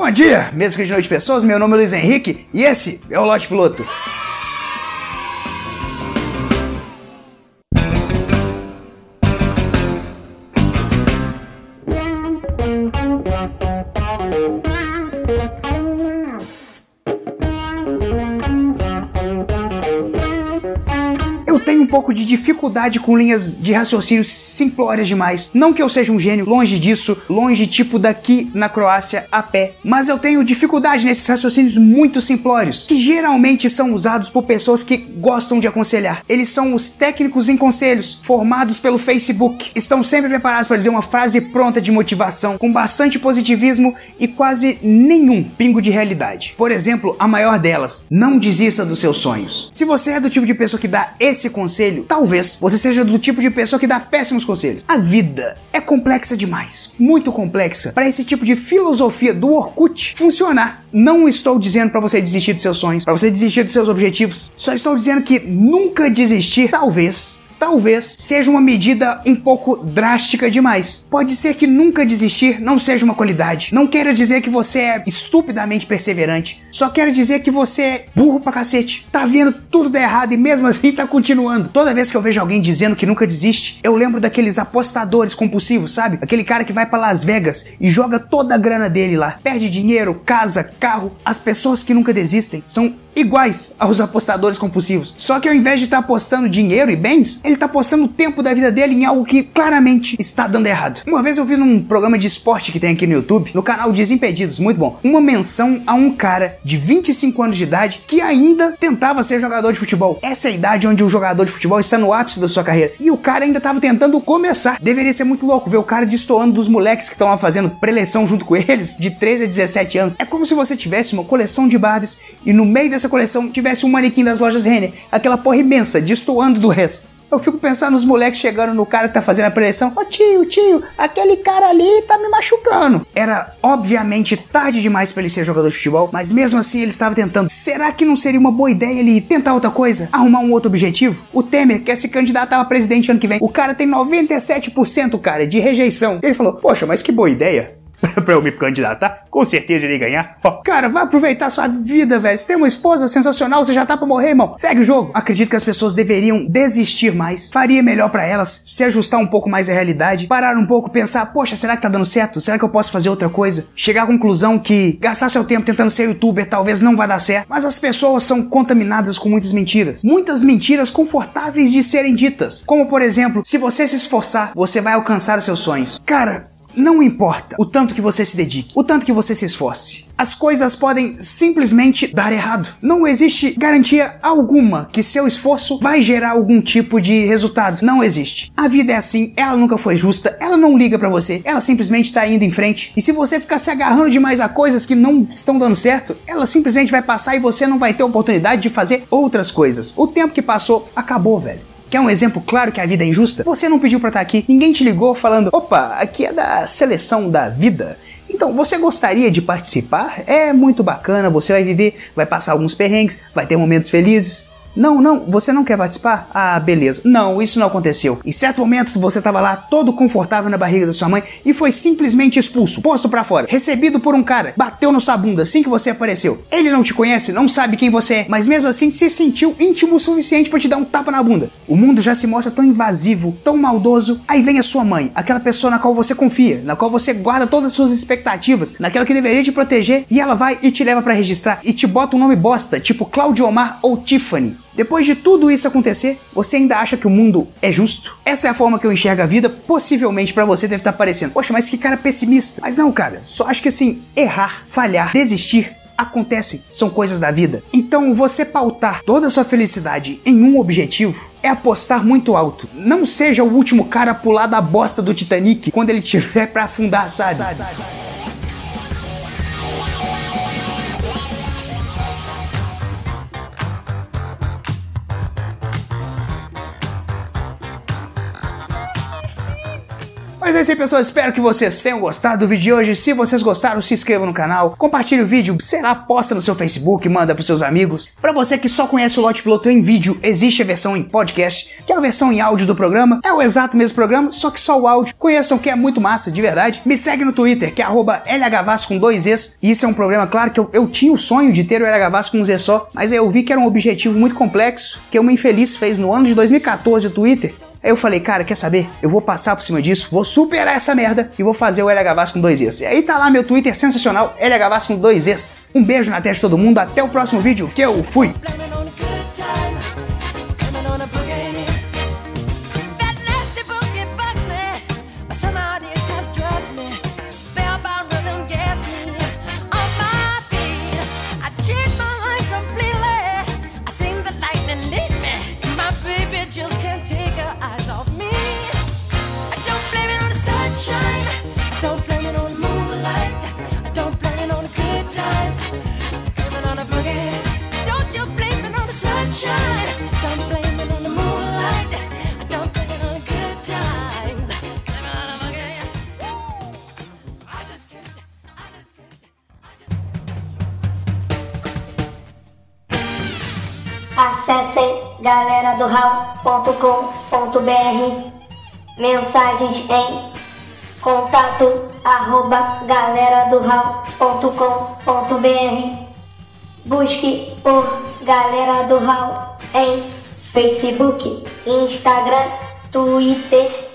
Bom dia, mesmo de noite pessoas, meu nome é Luiz Henrique e esse é o Lote Piloto. Tenho um pouco de dificuldade com linhas de raciocínio simplórias demais. Não que eu seja um gênio, longe disso, longe tipo daqui na Croácia a pé, mas eu tenho dificuldade nesses raciocínios muito simplórios, que geralmente são usados por pessoas que gostam de aconselhar. Eles são os técnicos em conselhos, formados pelo Facebook. Estão sempre preparados para dizer uma frase pronta de motivação, com bastante positivismo e quase nenhum pingo de realidade. Por exemplo, a maior delas, não desista dos seus sonhos. Se você é do tipo de pessoa que dá esse conselho, talvez você seja do tipo de pessoa que dá péssimos conselhos. A vida é complexa demais, muito complexa, para esse tipo de filosofia do Orkut funcionar. Não estou dizendo para você desistir dos seus sonhos, para você desistir dos seus objetivos. Só estou dizendo que nunca desistir, talvez, talvez seja uma medida um pouco drástica demais. Pode ser que nunca desistir não seja uma qualidade. Não quero dizer que você é estupidamente perseverante. Só quero dizer que você é burro pra cacete. Tá vendo tudo dar errado e mesmo assim tá continuando. Toda vez que eu vejo alguém dizendo que nunca desiste, eu lembro daqueles apostadores compulsivos, sabe? Aquele cara que vai para Las Vegas e joga toda a grana dele lá. Perde dinheiro, casa, carro. As pessoas que nunca desistem são iguais aos apostadores compulsivos. Só que ao invés de estar tá apostando dinheiro e bens, ele está apostando o tempo da vida dele em algo que claramente está dando errado. Uma vez eu vi num programa de esporte que tem aqui no YouTube, no canal Desimpedidos, muito bom, uma menção a um cara de 25 anos de idade que ainda tentava ser jogador de futebol. Essa é a idade onde o jogador de futebol está no ápice da sua carreira. E o cara ainda estava tentando começar. Deveria ser muito louco ver o cara destoando dos moleques que estão lá fazendo preleção junto com eles, de 13 a 17 anos. É como se você tivesse uma coleção de Barbies e no meio coleção tivesse um manequim das lojas Renner, aquela porra imensa, destoando do resto. Eu fico pensando nos moleques chegando no cara que tá fazendo a preleção. Ô oh, tio, tio, aquele cara ali tá me machucando. Era obviamente tarde demais para ele ser jogador de futebol, mas mesmo assim ele estava tentando. Será que não seria uma boa ideia ele tentar outra coisa? Arrumar um outro objetivo? O Temer quer se candidatar a presidente ano que vem. O cara tem 97%, cara, de rejeição. Ele falou: Poxa, mas que boa ideia. pra eu me candidatar, com certeza irei ganhar. Cara, vai aproveitar sua vida, velho. Você tem uma esposa sensacional, você já tá pra morrer, irmão. Segue o jogo. Acredito que as pessoas deveriam desistir mais. Faria melhor para elas se ajustar um pouco mais à realidade, parar um pouco, pensar, poxa, será que tá dando certo? Será que eu posso fazer outra coisa? Chegar à conclusão que gastar seu tempo tentando ser youtuber talvez não vai dar certo. Mas as pessoas são contaminadas com muitas mentiras. Muitas mentiras confortáveis de serem ditas. Como, por exemplo, se você se esforçar, você vai alcançar os seus sonhos. Cara, não importa o tanto que você se dedique, o tanto que você se esforce. As coisas podem simplesmente dar errado. Não existe garantia alguma que seu esforço vai gerar algum tipo de resultado. Não existe. A vida é assim, ela nunca foi justa, ela não liga para você, ela simplesmente está indo em frente. E se você ficar se agarrando demais a coisas que não estão dando certo, ela simplesmente vai passar e você não vai ter oportunidade de fazer outras coisas. O tempo que passou acabou, velho. Quer um exemplo claro que a vida é injusta? Você não pediu para estar aqui, ninguém te ligou falando: opa, aqui é da seleção da vida. Então, você gostaria de participar? É muito bacana, você vai viver, vai passar alguns perrengues, vai ter momentos felizes. Não, não, você não quer participar? Ah, beleza. Não, isso não aconteceu. Em certo momento você estava lá todo confortável na barriga da sua mãe e foi simplesmente expulso, posto para fora, recebido por um cara, bateu na sua bunda assim que você apareceu. Ele não te conhece, não sabe quem você é, mas mesmo assim se sentiu íntimo o suficiente para te dar um tapa na bunda. O mundo já se mostra tão invasivo, tão maldoso. Aí vem a sua mãe, aquela pessoa na qual você confia, na qual você guarda todas as suas expectativas, naquela que deveria te proteger, e ela vai e te leva para registrar e te bota um nome bosta, tipo Claudio Omar ou Tiffany. Depois de tudo isso acontecer, você ainda acha que o mundo é justo? Essa é a forma que eu enxergo a vida. Possivelmente para você deve estar parecendo, poxa, mas que cara pessimista. Mas não, cara, só acho que assim, errar, falhar, desistir acontecem, são coisas da vida. Então, você pautar toda a sua felicidade em um objetivo é apostar muito alto. Não seja o último cara a pular da bosta do Titanic quando ele tiver para afundar, sabe? sabe, sabe. Mas é isso aí, pessoal. Espero que vocês tenham gostado do vídeo de hoje. Se vocês gostaram, se inscrevam no canal, compartilhe o vídeo, sei lá, posta no seu Facebook, manda pros seus amigos. Para você que só conhece o Lote Piloto em vídeo, existe a versão em podcast, que é a versão em áudio do programa. É o exato mesmo programa, só que só o áudio. Conheçam que é muito massa, de verdade. Me segue no Twitter, que é LHVAS com dois Es. Isso é um problema, claro, que eu, eu tinha o sonho de ter o LHVAS com um Z só, mas eu vi que era um objetivo muito complexo, que uma infeliz fez no ano de 2014 o Twitter. Aí eu falei, cara, quer saber? Eu vou passar por cima disso, vou superar essa merda e vou fazer o LHVAS com dois Es. E aí tá lá meu Twitter sensacional, LHVAS com dois Es. Um beijo na testa de todo mundo, até o próximo vídeo, que eu fui! Acessem galera do mensagens em contato arroba galera do busque por Galera do Hall em Facebook, Instagram, Twitter